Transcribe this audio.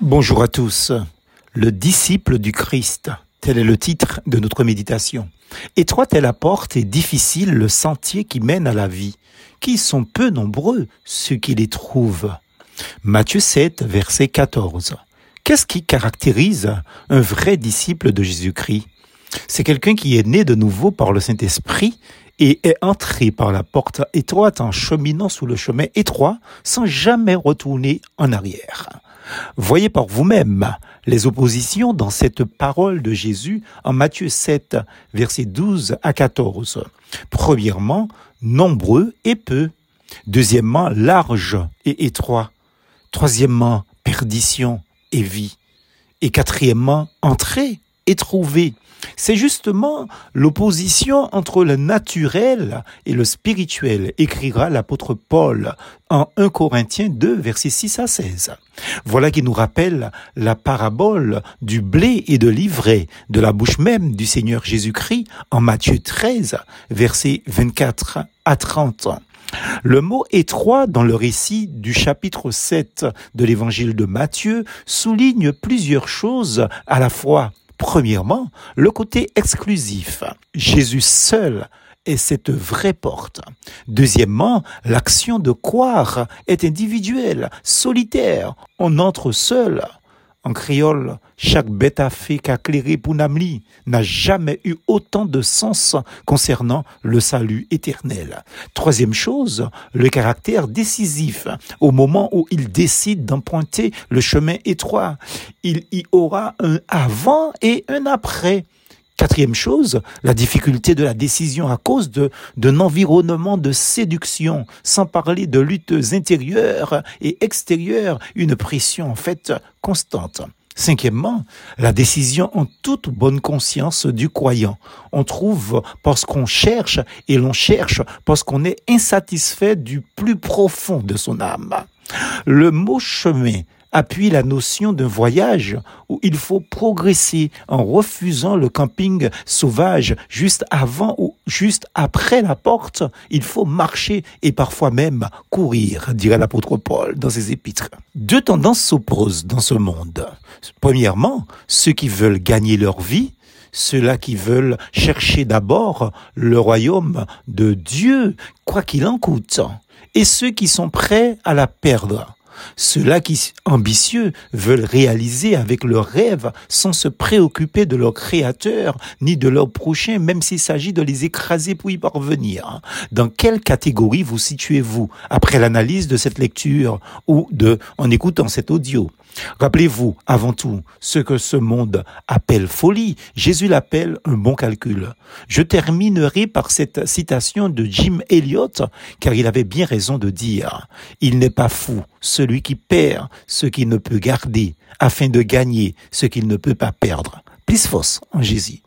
Bonjour à tous. Le disciple du Christ, tel est le titre de notre méditation. Étroite est la porte et difficile le sentier qui mène à la vie, qui sont peu nombreux ceux qui les trouvent. Matthieu 7, verset 14. Qu'est-ce qui caractérise un vrai disciple de Jésus-Christ? C'est quelqu'un qui est né de nouveau par le Saint-Esprit et est entré par la porte étroite en cheminant sous le chemin étroit sans jamais retourner en arrière. Voyez par vous-même les oppositions dans cette parole de Jésus en Matthieu 7, versets 12 à 14. Premièrement, nombreux et peu. Deuxièmement, large et étroit. Troisièmement, perdition et vie. Et quatrièmement, entrée C'est justement l'opposition entre le naturel et le spirituel, écrira l'apôtre Paul en 1 Corinthiens 2, versets 6 à 16. Voilà qui nous rappelle la parabole du blé et de l'ivraie de la bouche même du Seigneur Jésus-Christ en Matthieu 13, versets 24 à 30. Le mot étroit dans le récit du chapitre 7 de l'évangile de Matthieu souligne plusieurs choses à la fois Premièrement, le côté exclusif. Jésus seul est cette vraie porte. Deuxièmement, l'action de croire est individuelle, solitaire. On entre seul. En créole, chaque bête à fait qu'acléré pour n'a jamais eu autant de sens concernant le salut éternel. Troisième chose, le caractère décisif. Au moment où il décide d'emprunter le chemin étroit, il y aura un avant et un après. Quatrième chose, la difficulté de la décision à cause d'un environnement de séduction, sans parler de luttes intérieures et extérieures, une pression en fait constante. Cinquièmement, la décision en toute bonne conscience du croyant. On trouve parce qu'on cherche et l'on cherche parce qu'on est insatisfait du plus profond de son âme. Le mot chemin appuie la notion d'un voyage où il faut progresser en refusant le camping sauvage juste avant ou juste après la porte. Il faut marcher et parfois même courir, dirait l'apôtre Paul dans ses épîtres. Deux tendances s'opposent dans ce monde. Premièrement, ceux qui veulent gagner leur vie, ceux-là qui veulent chercher d'abord le royaume de Dieu, quoi qu'il en coûte, et ceux qui sont prêts à la perdre. Ceux-là qui, ambitieux, veulent réaliser avec leurs rêves sans se préoccuper de leur créateur ni de leur prochain, même s'il s'agit de les écraser pour y parvenir. Dans quelle catégorie vous situez-vous après l'analyse de cette lecture ou de, en écoutant cet audio? Rappelez-vous, avant tout, ce que ce monde appelle folie, Jésus l'appelle un bon calcul. Je terminerai par cette citation de Jim Elliot, car il avait bien raison de dire, il n'est pas fou celui qui perd ce qu'il ne peut garder, afin de gagner ce qu'il ne peut pas perdre. Plus force en Jésus.